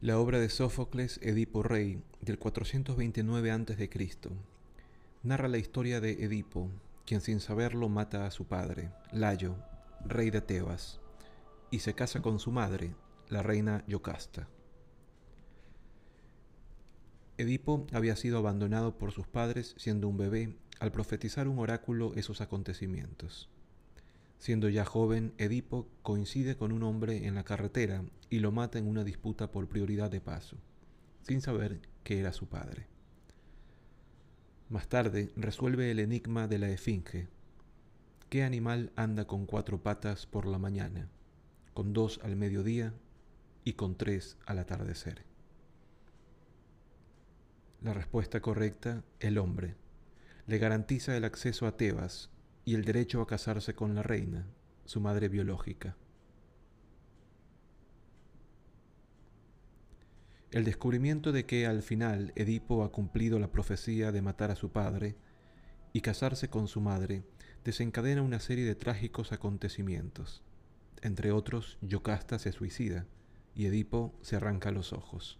La obra de Sófocles Edipo Rey del 429 a.C. narra la historia de Edipo, quien sin saberlo mata a su padre, Layo, rey de Tebas, y se casa con su madre, la reina Yocasta. Edipo había sido abandonado por sus padres siendo un bebé al profetizar un oráculo esos acontecimientos. Siendo ya joven, Edipo coincide con un hombre en la carretera y lo mata en una disputa por prioridad de paso, sin saber que era su padre. Más tarde resuelve el enigma de la esfinge. ¿Qué animal anda con cuatro patas por la mañana, con dos al mediodía y con tres al atardecer? La respuesta correcta, el hombre. Le garantiza el acceso a Tebas, y el derecho a casarse con la reina, su madre biológica. El descubrimiento de que al final Edipo ha cumplido la profecía de matar a su padre y casarse con su madre desencadena una serie de trágicos acontecimientos. Entre otros, Yocasta se suicida y Edipo se arranca los ojos.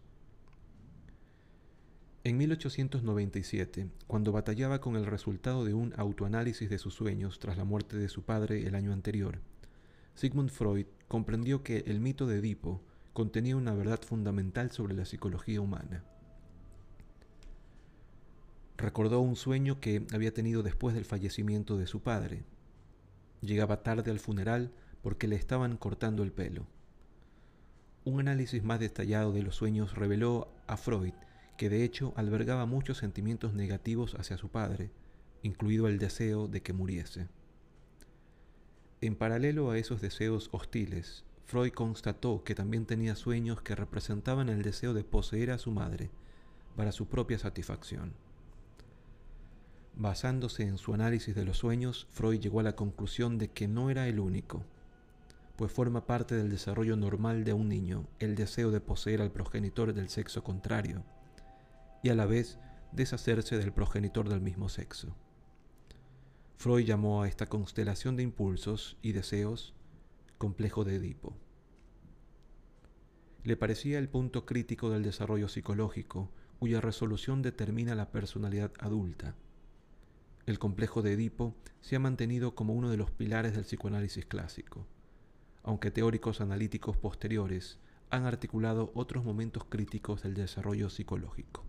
En 1897, cuando batallaba con el resultado de un autoanálisis de sus sueños tras la muerte de su padre el año anterior, Sigmund Freud comprendió que el mito de Edipo contenía una verdad fundamental sobre la psicología humana. Recordó un sueño que había tenido después del fallecimiento de su padre. Llegaba tarde al funeral porque le estaban cortando el pelo. Un análisis más detallado de los sueños reveló a Freud que de hecho albergaba muchos sentimientos negativos hacia su padre, incluido el deseo de que muriese. En paralelo a esos deseos hostiles, Freud constató que también tenía sueños que representaban el deseo de poseer a su madre para su propia satisfacción. Basándose en su análisis de los sueños, Freud llegó a la conclusión de que no era el único, pues forma parte del desarrollo normal de un niño el deseo de poseer al progenitor del sexo contrario, y a la vez deshacerse del progenitor del mismo sexo. Freud llamó a esta constelación de impulsos y deseos complejo de Edipo. Le parecía el punto crítico del desarrollo psicológico cuya resolución determina la personalidad adulta. El complejo de Edipo se ha mantenido como uno de los pilares del psicoanálisis clásico, aunque teóricos analíticos posteriores han articulado otros momentos críticos del desarrollo psicológico.